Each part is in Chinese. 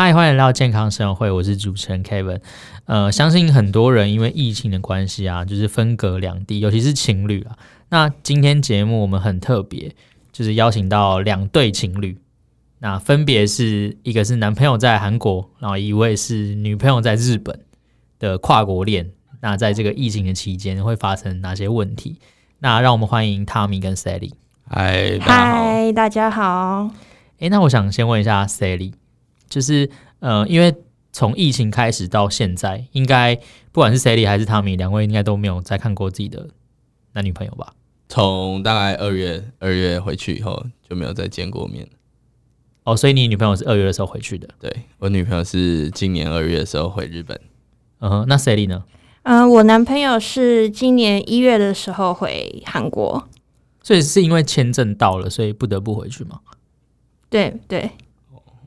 嗨，欢迎来到健康生活会，我是主持人 Kevin。呃，相信很多人因为疫情的关系啊，就是分隔两地，尤其是情侣啊。那今天节目我们很特别，就是邀请到两对情侣，那分别是一个是男朋友在韩国，然后一位是女朋友在日本的跨国恋。那在这个疫情的期间会发生哪些问题？那让我们欢迎 Tommy 跟 Sally。嗨，嗨，大家好。诶，那我想先问一下 Sally。就是呃，因为从疫情开始到现在，应该不管是 Sally 还是 Tommy，两位应该都没有再看过自己的男女朋友吧？从大概二月二月回去以后，就没有再见过面。哦，所以你女朋友是二月的时候回去的？对，我女朋友是今年二月的时候回日本。嗯哼，那 Sally 呢？嗯、呃，我男朋友是今年一月的时候回韩国。所以是因为签证到了，所以不得不回去吗？对对。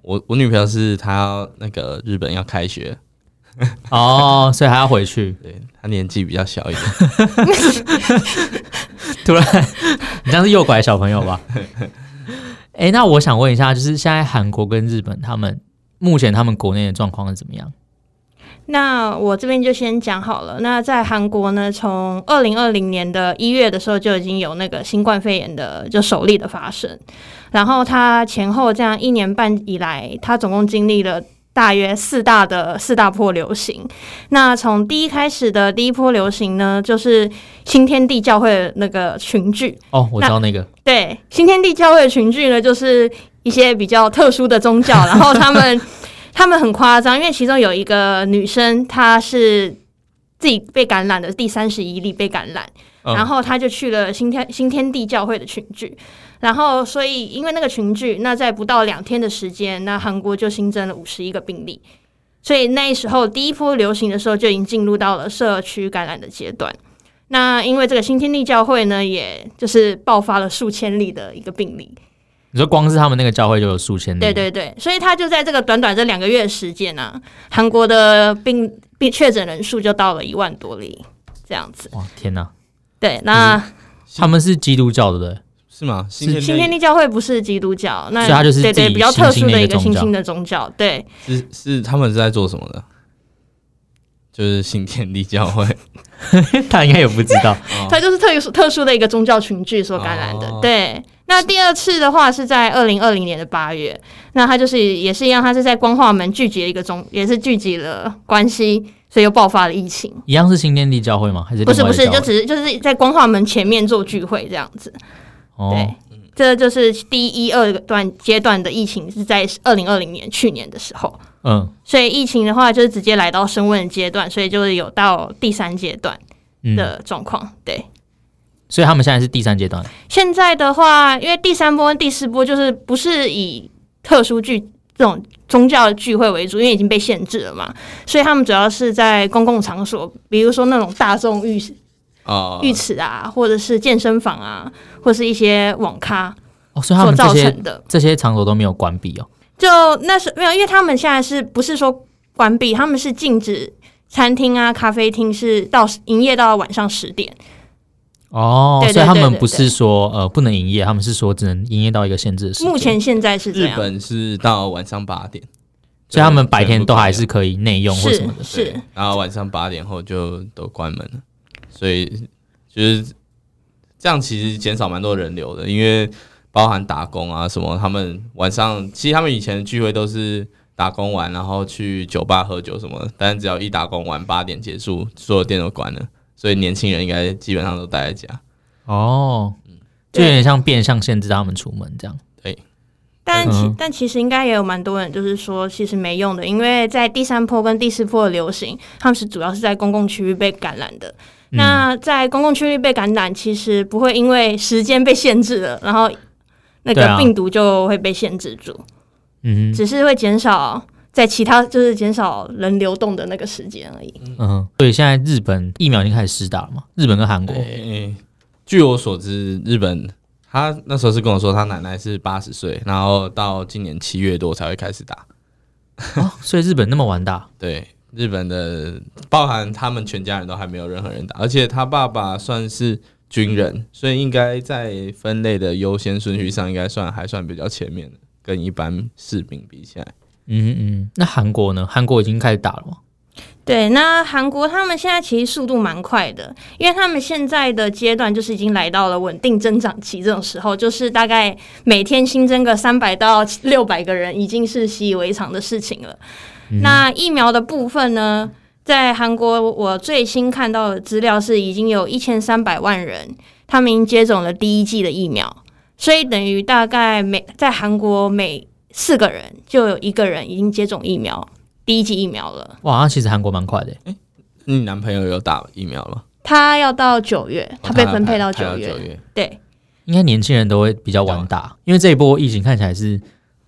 我我女朋友是她那个日本要开学哦，所以还要回去。对，她年纪比较小一点。突然，你像是诱拐小朋友吧？哎、欸，那我想问一下，就是现在韩国跟日本，他们目前他们国内的状况是怎么样？那我这边就先讲好了。那在韩国呢，从二零二零年的一月的时候就已经有那个新冠肺炎的就首例的发生，然后它前后这样一年半以来，它总共经历了大约四大的四大波流行。那从第一开始的第一波流行呢，就是新天地教会的那个群聚。哦，我知道那个。对，新天地教会的群聚呢，就是一些比较特殊的宗教，然后他们。他们很夸张，因为其中有一个女生，她是自己被感染的第三十一例被感染，嗯、然后她就去了新天新天地教会的群聚，然后所以因为那个群聚，那在不到两天的时间，那韩国就新增了五十一个病例，所以那时候第一波流行的时候就已经进入到了社区感染的阶段。那因为这个新天地教会呢，也就是爆发了数千例的一个病例。你说光是他们那个教会就有数千例，对对对，所以他就在这个短短这两个月的时间呢、啊，韩国的病病确诊人数就到了一万多例，这样子。哇，天哪！对，那他们是基督教的，对？是吗？新天，新天地教会不是基督教，那他就是对对比较特殊的一个新兴的宗教，对。是是，他们是在做什么的？就是新天地教会，他应该也不知道，他就是特殊特殊的一个宗教群聚所感染的，哦、对。那第二次的话是在二零二零年的八月，那他就是也是一样，他是在光化门聚集了一个中，也是聚集了关系，所以又爆发了疫情。一样是新天地教会吗？还是不是不是，就只是就是在光化门前面做聚会这样子。哦，对，这就是第一二段阶段的疫情是在二零二零年去年的时候。嗯，所以疫情的话就是直接来到升温阶段，所以就是有到第三阶段的状况。嗯、对。所以他们现在是第三阶段。现在的话，因为第三波跟第四波就是不是以特殊聚这种宗教的聚会为主，因为已经被限制了嘛，所以他们主要是在公共场所，比如说那种大众浴啊、浴池啊，或者是健身房啊，或是一些网咖哦，所以他们造成的这些场所都没有关闭哦。就那是没有，因为他们现在是不是说关闭？他们是禁止餐厅啊、咖啡厅是到营业到晚上十点。哦，对对对对对，所以他们不是说呃不能营业，他们是说只能营业到一个限制的时间。目前现在是这样，日本是到晚上八点，所以他们白天都还是可以内用或什么的，是，是。然后晚上八点后就都关门了，所以就是这样，其实减少蛮多人流的，因为包含打工啊什么，他们晚上其实他们以前的聚会都是打工完然后去酒吧喝酒什么的，但是只要一打工完八点结束，所有店都关了。所以年轻人应该基本上都待在家哦，就有点像变相限制他们出门这样。对，但其但其实应该也有蛮多人就是说，其实没用的，因为在第三波跟第四波的流行，他们是主要是在公共区域被感染的。嗯、那在公共区域被感染，其实不会因为时间被限制了，然后那个病毒就会被限制住。嗯，只是会减少。在其他就是减少人流动的那个时间而已。嗯，所以现在日本疫苗已经开始施打了嘛？日本跟韩国、欸。据我所知，日本他那时候是跟我说，他奶奶是八十岁，然后到今年七月多才会开始打。哦，所以日本那么晚打？对，日本的包含他们全家人都还没有任何人打，而且他爸爸算是军人，所以应该在分类的优先顺序上应该算还算比较前面的，跟一般士兵比起来。嗯嗯，那韩国呢？韩国已经开始打了吗？对，那韩国他们现在其实速度蛮快的，因为他们现在的阶段就是已经来到了稳定增长期这种时候，就是大概每天新增个三百到六百个人，已经是习以为常的事情了。嗯、那疫苗的部分呢，在韩国我最新看到的资料是，已经有一千三百万人，他们已经接种了第一剂的疫苗，所以等于大概每在韩国每四个人就有一个人已经接种疫苗。第一剂疫苗了，哇！那其实韩国蛮快的。哎，你男朋友有打疫苗了？他要到九月，他被分配到九月。月对，应该年轻人都会比较晚打，因为这一波疫情看起来是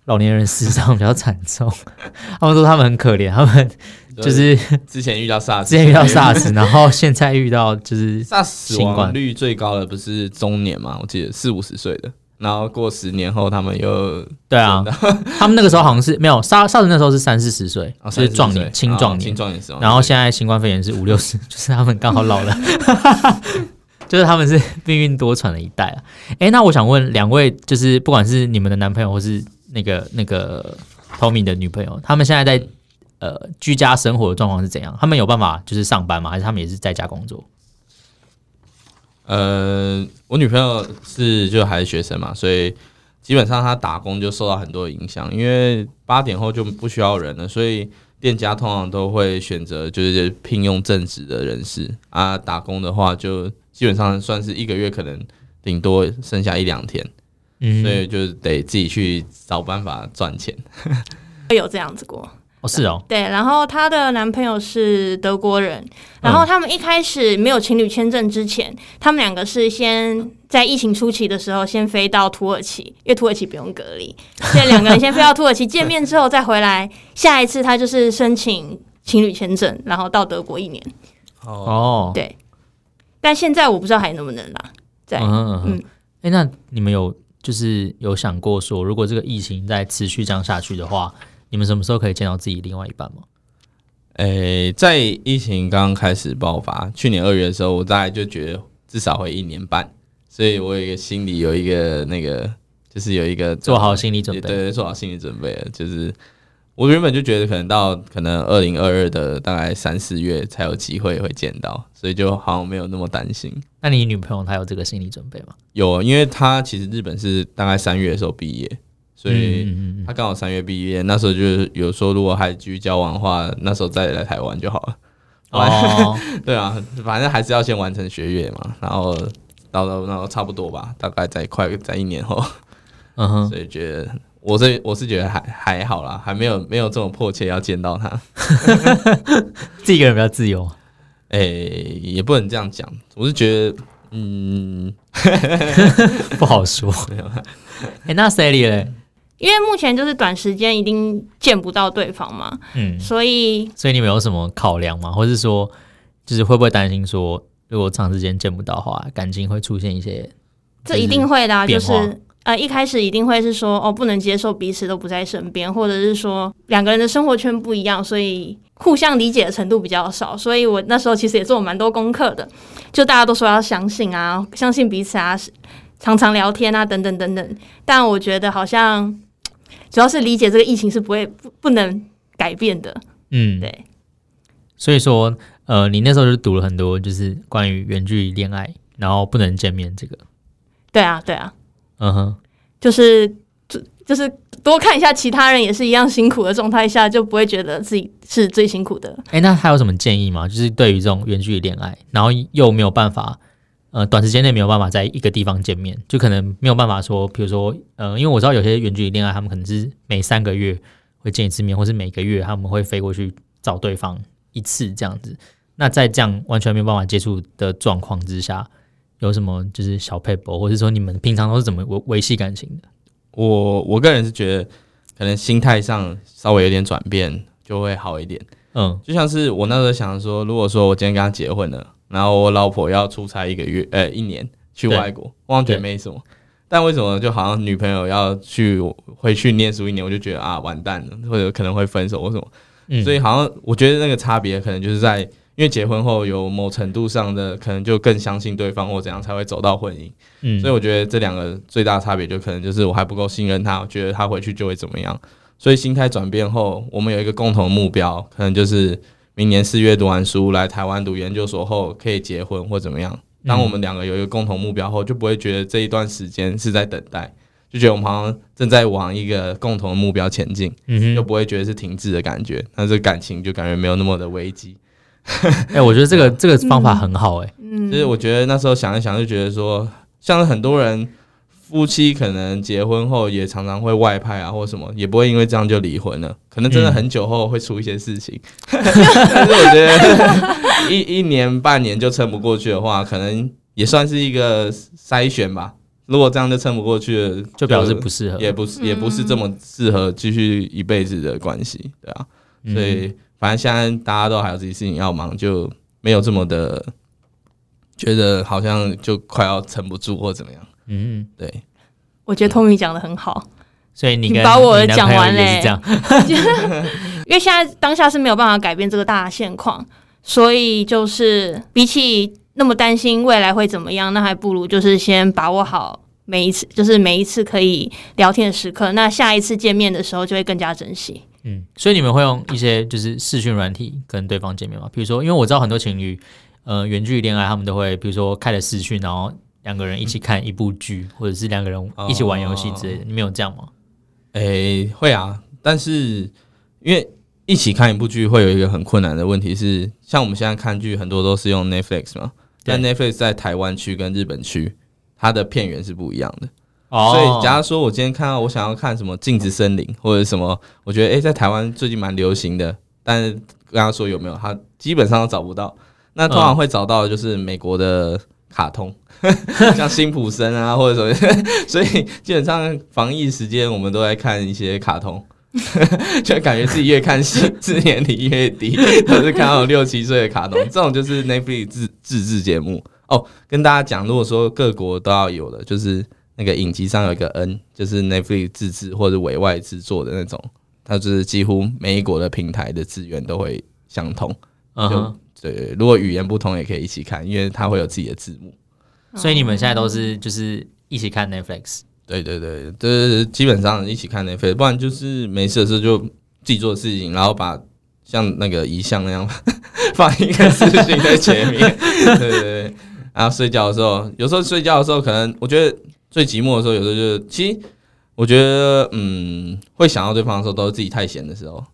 老年人死伤比较惨重。他们说他们很可怜，他们就是之前遇到 SARS，之前遇到 SARS，然后现在遇到就是 SARS 死亡率最高的不是中年吗？我记得四五十岁的。然后过十年后，他们又对啊，他们那个时候好像是没有杀杀人那时候是三四十岁，是壮年、青壮年、青壮年时候。然后现在新冠肺炎是五六十，就是他们刚好老了，就是他们是命运多舛的一代啊。哎，那我想问两位，就是不管是你们的男朋友，或是那个那个 Tommy 的女朋友，他们现在在呃居家生活的状况是怎样？他们有办法就是上班吗？还是他们也是在家工作？呃，我女朋友是就还是学生嘛，所以基本上她打工就受到很多影响，因为八点后就不需要人了，所以店家通常都会选择就是聘用正职的人士啊，打工的话就基本上算是一个月可能顶多剩下一两天，嗯，所以就得自己去找办法赚钱。会有这样子过。哦，是哦，对，然后她的男朋友是德国人，然后他们一开始没有情侣签证之前，他们两个是先在疫情初期的时候先飞到土耳其，因为土耳其不用隔离，所以两个人先飞到土耳其见面之后再回来，下一次他就是申请情侣签证，然后到德国一年。哦，对，但现在我不知道还能不能啦。在嗯嗯，哎，那你们有就是有想过说，如果这个疫情再持续这样下去的话？你们什么时候可以见到自己另外一半吗？诶、欸，在疫情刚刚开始爆发，去年二月的时候，我大概就觉得至少会一年半，所以我有一个心里有一个那个，就是有一个做好心理准备，对，做好心理准备了。就是我原本就觉得可能到可能二零二二的大概三四月才有机会会见到，所以就好像没有那么担心。那你女朋友她有这个心理准备吗？有，因为她其实日本是大概三月的时候毕业。所以他刚好三月毕业，那时候就是有说，如果还继续交往的话，那时候再来台湾就好了。哦，对啊，反正还是要先完成学业嘛，然后到到然后差不多吧，大概在快在一年后，嗯哼，所以觉得我是我是觉得还还好啦，还没有没有这么迫切要见到他，自己一个人比较自由，哎、欸，也不能这样讲，我是觉得，嗯，不好说。哎、欸，那 Sally 嘞？因为目前就是短时间一定见不到对方嘛，嗯，所以所以你们有什么考量吗？或是说，就是会不会担心说，如果长时间见不到的话，感情会出现一些？这一定会的、啊，就是呃，一开始一定会是说，哦，不能接受彼此都不在身边，或者是说两个人的生活圈不一样，所以互相理解的程度比较少。所以我那时候其实也做了蛮多功课的，就大家都说要相信啊，相信彼此啊，常常聊天啊，等等等等。但我觉得好像。主要是理解这个疫情是不会不不能改变的，嗯，对。所以说，呃，你那时候就读了很多，就是关于远距离恋爱，然后不能见面这个。对啊，对啊，嗯哼，就是就就是多看一下其他人也是一样辛苦的状态下，就不会觉得自己是最辛苦的。哎，那还有什么建议吗？就是对于这种远距离恋爱，然后又没有办法。呃，短时间内没有办法在一个地方见面，就可能没有办法说，比如说，呃，因为我知道有些远距离恋爱，他们可能是每三个月会见一次面，或是每个月他们会飞过去找对方一次这样子。那在这样完全没有办法接触的状况之下，有什么就是小撇步，或者说你们平常都是怎么维维系感情的？我我个人是觉得，可能心态上稍微有点转变就会好一点。嗯，就像是我那时候想说，如果说我今天跟他结婚了。然后我老婆要出差一个月，呃，一年去外国，我觉得没什么。但为什么就好像女朋友要去回去念书一年，我就觉得啊，完蛋了，或者可能会分手或什么。嗯，所以好像我觉得那个差别可能就是在，因为结婚后有某程度上的可能就更相信对方或怎样才会走到婚姻。嗯，所以我觉得这两个最大差别就可能就是我还不够信任他，我觉得他回去就会怎么样。所以心态转变后，我们有一个共同目标，可能就是明年四月读完书来台湾读研究所后可以结婚或怎么样。当我们两个有一个共同目标后，就不会觉得这一段时间是在等待。就觉得我们好像正在往一个共同的目标前进，嗯哼，又不会觉得是停滞的感觉，那这感情就感觉没有那么的危机。哎、欸，我觉得这个这个方法很好、欸，哎，嗯，就是我觉得那时候想一想，就觉得说，像很多人夫妻可能结婚后也常常会外派啊，或什么，也不会因为这样就离婚了，可能真的很久后会出一些事情。嗯、但是我觉得一一年半年就撑不过去的话，可能也算是一个筛选吧。如果这样就撑不过去了，就表示不适合，也不是也不是这么适合继续一辈子的关系，对啊。所以反正现在大家都还有自己事情要忙，就没有这么的觉得好像就快要撑不住或怎么样。嗯，对。我觉得 Tommy 讲的很好，所以你把我讲完嘞，这样。因为现在当下是没有办法改变这个大现况，所以就是比起。那么担心未来会怎么样？那还不如就是先把握好每一次，就是每一次可以聊天的时刻。那下一次见面的时候就会更加珍惜。嗯，所以你们会用一些就是视讯软体跟对方见面吗？比如说，因为我知道很多情侣，呃，远距离恋爱，他们都会比如说开了视讯，然后两个人一起看一部剧，或者是两个人一起玩游戏之类的。哦、你们有这样吗？诶、欸，会啊，但是因为。一起看一部剧会有一个很困难的问题是，像我们现在看剧很多都是用 Netflix 嘛，但 Netflix 在台湾区跟日本区，它的片源是不一样的。哦，所以假如说我今天看到我想要看什么《镜子森林》或者什么，我觉得诶，在台湾最近蛮流行的，但是跟他说有没有，他基本上都找不到。那通常会找到的就是美国的卡通，像辛普森啊或者什么，所以基本上防疫时间我们都在看一些卡通。就感觉自己越看戏，字年龄越低，都是看到六七岁的卡通。这种就是 Netflix 自自制节目哦。跟大家讲，如果说各国都要有的，就是那个影集上有一个 N，就是 Netflix 自制或者委外制作的那种，它就是几乎每一国的平台的资源都会相同。嗯、uh-huh.，对，如果语言不同也可以一起看，因为它会有自己的字幕。所以你们现在都是就是一起看 Netflix。对对对，就是基本上一起看 Netflix，不然就是没事的时候就自己做事情，然后把像那个遗像那样 放一个视讯在前面，对对对，然后睡觉的时候，有时候睡觉的时候，可能我觉得最寂寞的时候，有时候就是其实我觉得嗯，会想到对方的时候，都是自己太闲的时候，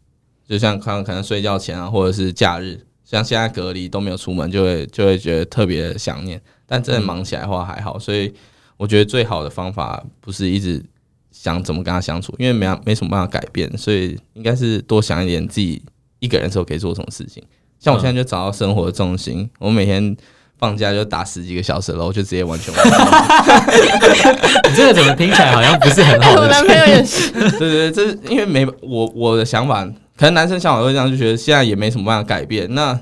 就像可能可能睡觉前啊，或者是假日，像现在隔离都没有出门，就会就会觉得特别想念，但真的忙起来的话还好，所以。我觉得最好的方法不是一直想怎么跟他相处，因为没没什么办法改变，所以应该是多想一点自己一个人的时候可以做什么事情。像我现在就找到生活的重心，嗯、我每天放假就打十几个小时，然后就直接完全完。你这个怎么听起来好像不是很好？我男朋友也是。对对对，这是因为没我我的想法，可能男生想法会这样，就觉得现在也没什么办法改变。那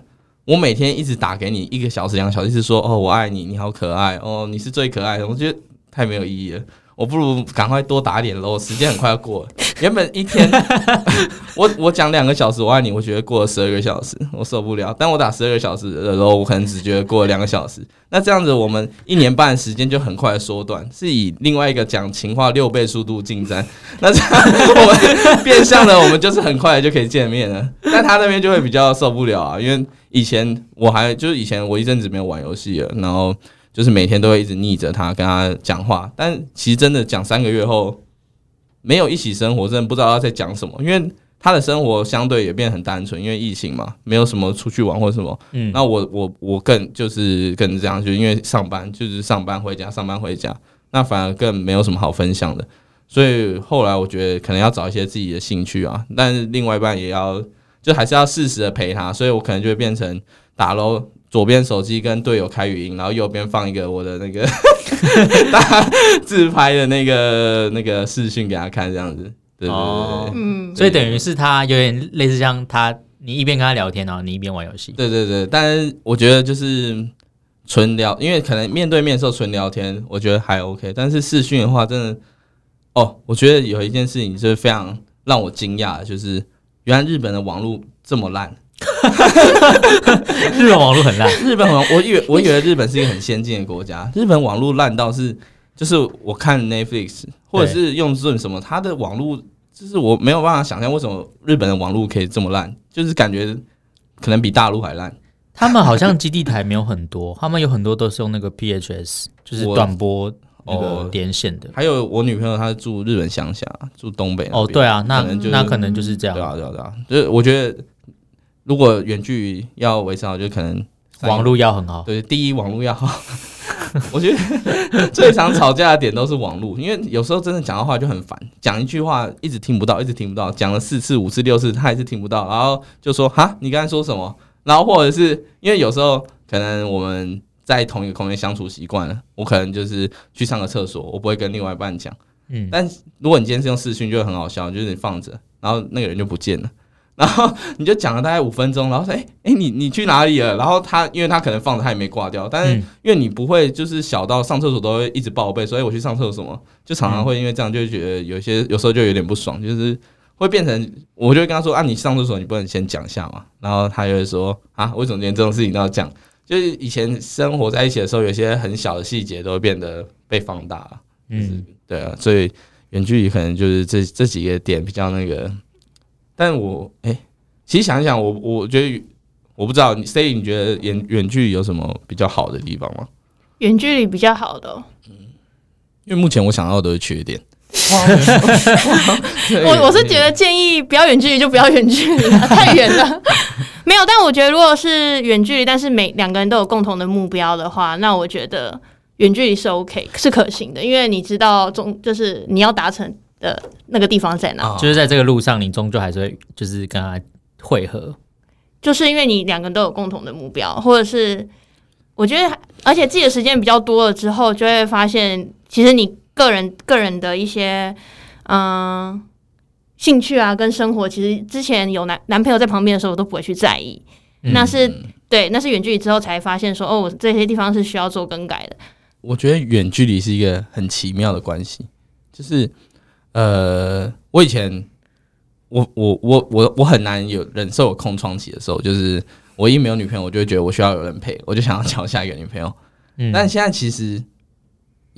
我每天一直打给你一个小时、两个小时，是说哦我爱你，你好可爱哦，你是最可爱的。我觉得。太没有意义了，我不如赶快多打点喽。时间很快要过，原本一天 我我讲两个小时我爱你，我觉得过了十二个小时，我受不了。但我打十二个小时的时候，我可能只觉得过了两个小时。那这样子，我们一年半的时间就很快缩短，是以另外一个讲情话六倍速度进展。那这样我们变相的，我们就是很快就可以见面了。但他那边就会比较受不了啊，因为以前我还就是以前我一阵子没有玩游戏了，然后。就是每天都会一直腻着他，跟他讲话，但其实真的讲三个月后，没有一起生活，真的不知道他在讲什么。因为他的生活相对也变很单纯，因为疫情嘛，没有什么出去玩或什么。嗯，那我我我更就是更这样，就因为上班就是上班回家，上班回家，那反而更没有什么好分享的。所以后来我觉得可能要找一些自己的兴趣啊，但是另外一半也要，就还是要适时的陪他。所以我可能就会变成打喽。左边手机跟队友开语音，然后右边放一个我的那个 大自拍的那个那个视讯给他看，这样子。对对对，哦，嗯，所以等于是他有点类似像他，你一边跟他聊天，然后你一边玩游戏。对对对，但是我觉得就是纯聊，因为可能面对面的时候纯聊天，我觉得还 OK。但是视讯的话，真的，哦，我觉得有一件事情就是非常让我惊讶的，就是原来日本的网络这么烂。日本网络很烂，日本网我以为我以为日本是一个很先进的国家，日本网络烂到是就是我看 Netflix 或者是用 Zoom 什么，它的网络就是我没有办法想象为什么日本的网络可以这么烂，就是感觉可能比大陆还烂。他们好像基地台没有很多，他们有很多都是用那个 PHS，就是短波那个连线的。还有我女朋友她是住日本乡下，住东北。哦，对啊，那可能、就是、那可能就是这样。对啊，对啊，对啊。就是我觉得，如果远距离要维持好，就可能网络要很好。对，第一网络要好。我觉得最常吵架的点都是网络，因为有时候真的讲的话就很烦，讲一句话一直听不到，一直听不到，讲了四次、五次、六次，他还是听不到，然后就说：“哈，你刚才说什么？”然后或者是因为有时候可能我们在同一个空间相处习惯了，我可能就是去上个厕所，我不会跟另外一半讲。嗯，但如果你今天是用视讯，就会很好笑，就是你放着，然后那个人就不见了，然后你就讲了大概五分钟，然后说：“哎、欸、哎，你你去哪里了？”然后他因为他可能放着，他也没挂掉，但是因为你不会就是小到上厕所都会一直报备，所以我去上厕所嘛，就常常会因为这样就会觉得有些有时候就有点不爽，就是。会变成，我就会跟他说啊，你上厕所你不能先讲一下嘛？然后他就会说啊，为什么连这种事情都要讲？就是以前生活在一起的时候，有些很小的细节都会变得被放大了。嗯，对啊，所以远距离可能就是这这几个点比较那个。但我哎、欸，其实想一想，我我觉得我不知道，C 你觉得远远距离有什么比较好的地方吗？远距离比较好的、哦，嗯，因为目前我想到的都是缺点。我我是觉得建议不要远距离就不要远距离，太远了。没有，但我觉得如果是远距离，但是每两个人都有共同的目标的话，那我觉得远距离是 OK，是可行的，因为你知道终就是你要达成的那个地方在哪，就是在这个路上，你终究还是会就是跟他会合，就是因为你两个人都有共同的目标，或者是我觉得，而且自己的时间比较多了之后，就会发现其实你。个人个人的一些嗯兴趣啊，跟生活，其实之前有男男朋友在旁边的时候，我都不会去在意。嗯、那是对，那是远距离之后才发现说，哦，这些地方是需要做更改的。我觉得远距离是一个很奇妙的关系，就是呃，我以前我我我我我很难有忍受有空窗期的时候，就是我一没有女朋友，我就会觉得我需要有人陪，我就想要 交下一个女朋友。嗯，但现在其实。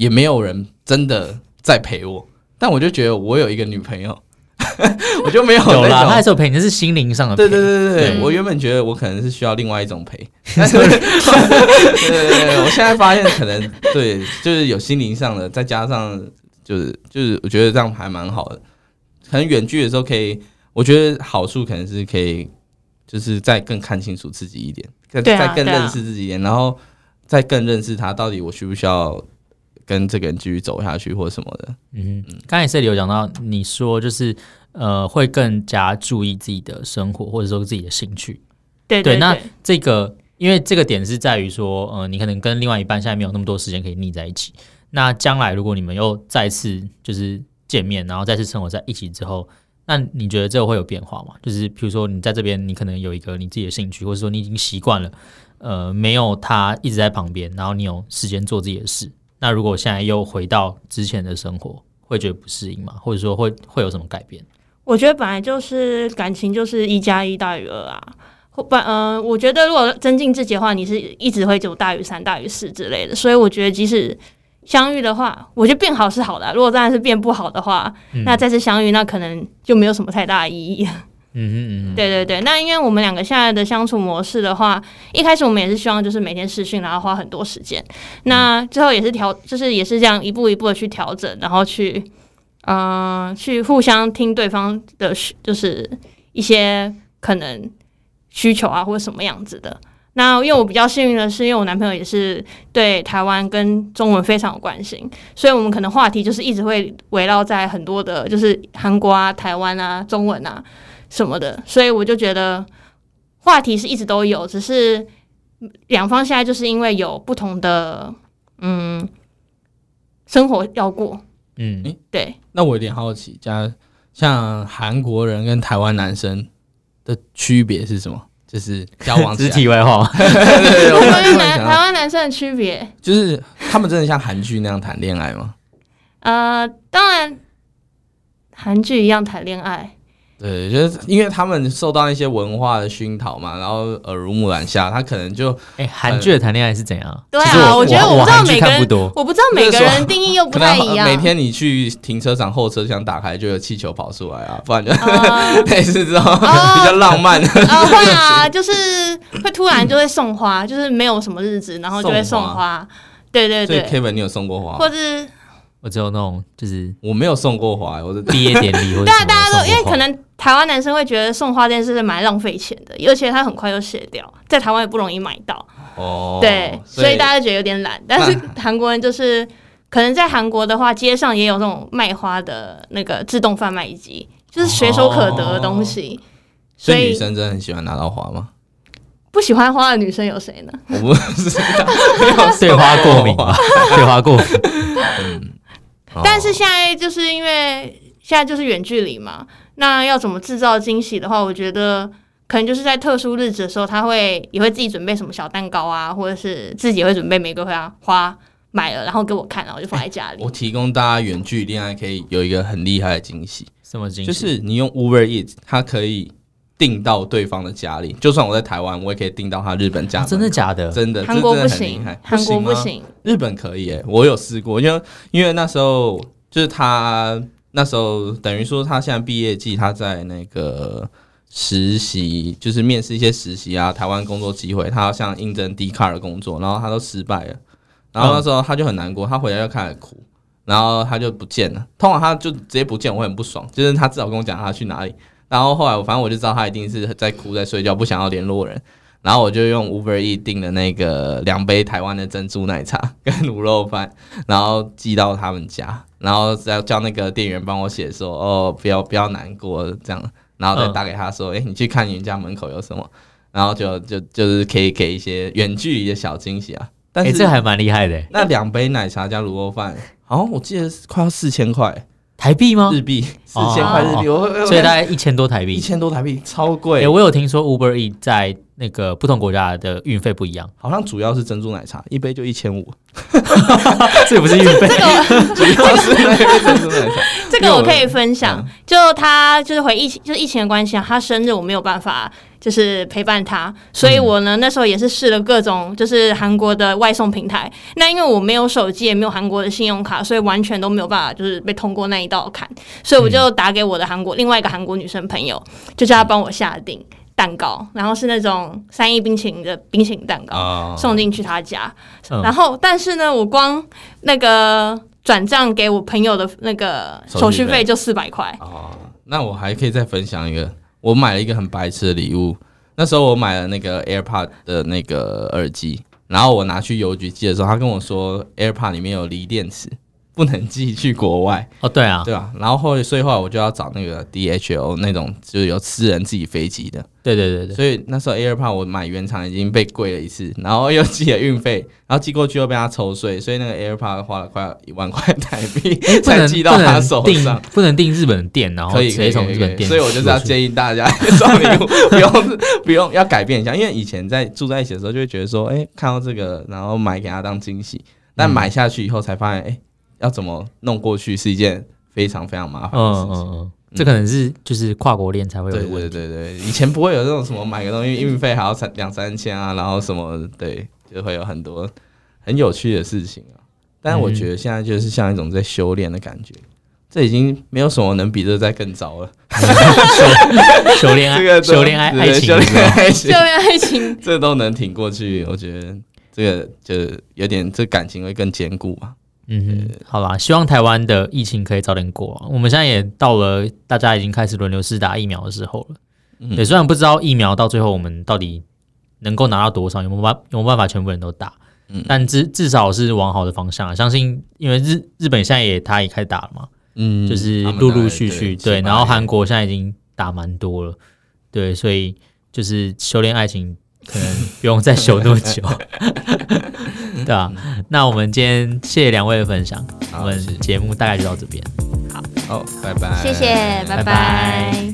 也没有人真的在陪我，但我就觉得我有一个女朋友，我就没有有啦。那时候陪你是心灵上的陪，对对对对，对我原本觉得我可能是需要另外一种陪，但是对对对，我现在发现可能对，就是有心灵上的，再加上就是就是我觉得这样还蛮好的。可能远距的时候可以，我觉得好处可能是可以，就是再更看清楚自己一点，更再更认识自己一点，然后再更认识他到底我需不需要。跟这个人继续走下去或者什么的，嗯嗯，刚才这里有讲到，你说就是呃，会更加注意自己的生活，或者说自己的兴趣，对对，对，对。那这个，因为这个点是在于说，呃，你可能跟另外一半现在没有那么多时间可以腻在一起。那将来如果你们又再次就是见面，然后再次生活在一起之后，那你觉得这个会有变化吗？就是比如说你在这边，你可能有一个你自己的兴趣，或者说你已经习惯了，呃，没有他一直在旁边，然后你有时间做自己的事。那如果现在又回到之前的生活，会觉得不适应吗？或者说会会有什么改变？我觉得本来就是感情就是一加一大于二啊。不，嗯、呃，我觉得如果增进自己的话，你是一直会就大于三大于四之类的。所以我觉得即使相遇的话，我觉得变好是好的啊。如果当然是变不好的话，嗯、那再次相遇，那可能就没有什么太大的意义。嗯嗯嗯，对对对，那因为我们两个现在的相处模式的话，一开始我们也是希望就是每天视讯，然后花很多时间。那之后也是调，就是也是这样一步一步的去调整，然后去，嗯、呃，去互相听对方的，就是一些可能需求啊，或者什么样子的。那因为我比较幸运的是，因为我男朋友也是对台湾跟中文非常有关心，所以我们可能话题就是一直会围绕在很多的，就是韩国啊、台湾啊、中文啊。什么的，所以我就觉得话题是一直都有，只是两方现在就是因为有不同的嗯生活要过，嗯，对。那我有点好奇，像像韩国人跟台湾男生的区别是什么？就是交往 肢体外化。对对对，我们男台湾男生的区别就是他们真的像韩剧那样谈恋爱吗？呃，当然，韩剧一样谈恋爱。对，就是因为他们受到一些文化的熏陶嘛，然后耳濡目染下，他可能就哎，韩剧的谈恋爱是怎样？对啊，我觉得我不知道每个人，我我不知道每个人定义又不太一样。每天你去停车场后车厢打开，就有气球跑出来啊，不然就 类似这种 比较浪漫的。啊，会啊，就是会突然就会送花，就是没有什么日子，然后就会送花。对对对。所以 Kevin，你有送过花？或是？我只有那种，就是我没有送过花，我的毕业典礼或者对啊，大家都因为可能台湾男生会觉得送花这件事是蛮浪费钱的，而且它很快就谢掉，在台湾也不容易买到。哦，对，所以，所以大家觉得有点懒。但是 韩国人就是可能在韩国的话，街上也有那种卖花的那个自动贩卖机，就是随手可得的东西。哦、所以，所以女生真的很喜欢拿到花吗？不喜欢花的女生有谁呢？我不知道，对花过敏吧？对花过敏。嗯但是现在就是因为现在就是远距离嘛，那要怎么制造惊喜的话，我觉得可能就是在特殊日子的时候，他会也会自己准备什么小蛋糕啊，或者是自己也会准备玫瑰花花买了，然后给我看，然后就放在家里。我提供大家远距离恋爱可以有一个很厉害的惊喜，什么惊喜？就是你用 Uber Eats，它可以。订到对方的家里，就算我在台湾，我也可以订到他日本家。真的假的？真的，韩国不行，韩国不行，日本可以诶，我有试过，因为因为那时候就是他那时候等于说他现在毕业季，他在那个实习，就是面试一些实习啊，台湾工作机会，他要像应征 Dcard 的工作，然后他都失败了，然后那时候他就很难过，他回来就开始哭，然后他就不见了，通常他就直接不见，我很不爽，就是他至少跟我讲他去哪里。然后后来我反正我就知道他一定是在哭在睡觉，不想要联络人。然后我就用 Uber E 订的那个两杯台湾的珍珠奶茶跟卤肉饭，然后寄到他们家，然后再叫那个店员帮我写说哦，不要不要难过这样，然后再打给他说，哎、嗯，你去看人家门口有什么，然后就就就是可以给一些远距离的小惊喜啊。但是、欸、这还蛮厉害的，那两杯奶茶加卤肉饭，好像我记得快要四千块。台币吗？日币四千块日币，哦，所以大概一千多台币，一千多台币超贵。哎，欸，我有听说 Uber E 在那个不同国家的运费不一样，好像主要是珍珠奶茶，一杯就一千五，这也不是运费，这个 主要是那杯珍珠奶茶。这个我可以分享，就他就是回疫情，就是疫情的关系啊，他生日我没有办法。就是陪伴他，所以我呢那时候也是试了各种就是韩国的外送平台。那因为我没有手机，也没有韩国的信用卡，所以完全都没有办法就是被通过那一道坎。所以我就打给我的韩国另外一个韩国女生朋友，就叫她帮我下订蛋糕，然后是那种三亿冰淇淋的冰淇淋蛋糕送进去她家。然后但是呢，我光那个转账给我朋友的那个手续费就四百块。哦，那我还可以再分享一个。我买了一个很白痴的礼物，那时候我买了那个 AirPod 的那个耳机，然后我拿去邮局寄的时候，他跟我说 AirPod 里面有锂电池。不能寄去国外。哦，对啊，对啊，然后后所以后来我就要找那个 DHL 那种，就是有私人自己飞机的，对对对对，所以那时候 AirPod 我买原厂已经被贵了一次，然后又寄了运费，然后寄过去又被他抽税，所以那个 AirPod 花了快一万块台币 才寄到他手上，不能订日本店，然后可以直接从日本店，所以我就是要建议大家 送礼物不用不用要改变一下，因为以前在住在一起的时候就会觉得说，哎，看到这个然后买给他当惊喜，但买下去以后才发现，哎。要怎么弄过去是一件非常非常麻烦的事情。嗯嗯嗯，这可能是就是跨国恋才会有的问题。对对对对，以前不会有这种什么买个东西运费还要三两三千啊，然后什么对，就会有很多很有趣的事情啊。但是我觉得现在就是像一种在修炼的感觉，这已经没有什么能比这再更糟了。修炼爱，个修炼爱 爱情，修炼爱情，修炼爱情，这都能挺过去。我觉得这个就有点这感情会更坚固吧。嗯哼，好啦，希望台湾的疫情可以早点过。我们现在也到了大家已经开始轮流试打疫苗的时候了。嗯，对，虽然不知道疫苗到最后我们到底能够拿到多少，有没有办有没有办法全部人都打？嗯，但至至少是往好的方向。相信因为日日本现在也他也开始打了嘛，嗯，就是陆陆续续对，对，然后韩国现在已经打蛮多了，对，所以就是修炼爱情。可能不用再修那么久，对啊。那我们今天谢谢两位的分享，我们节目大概就到这边。好，好，拜拜，谢谢，拜拜。拜拜。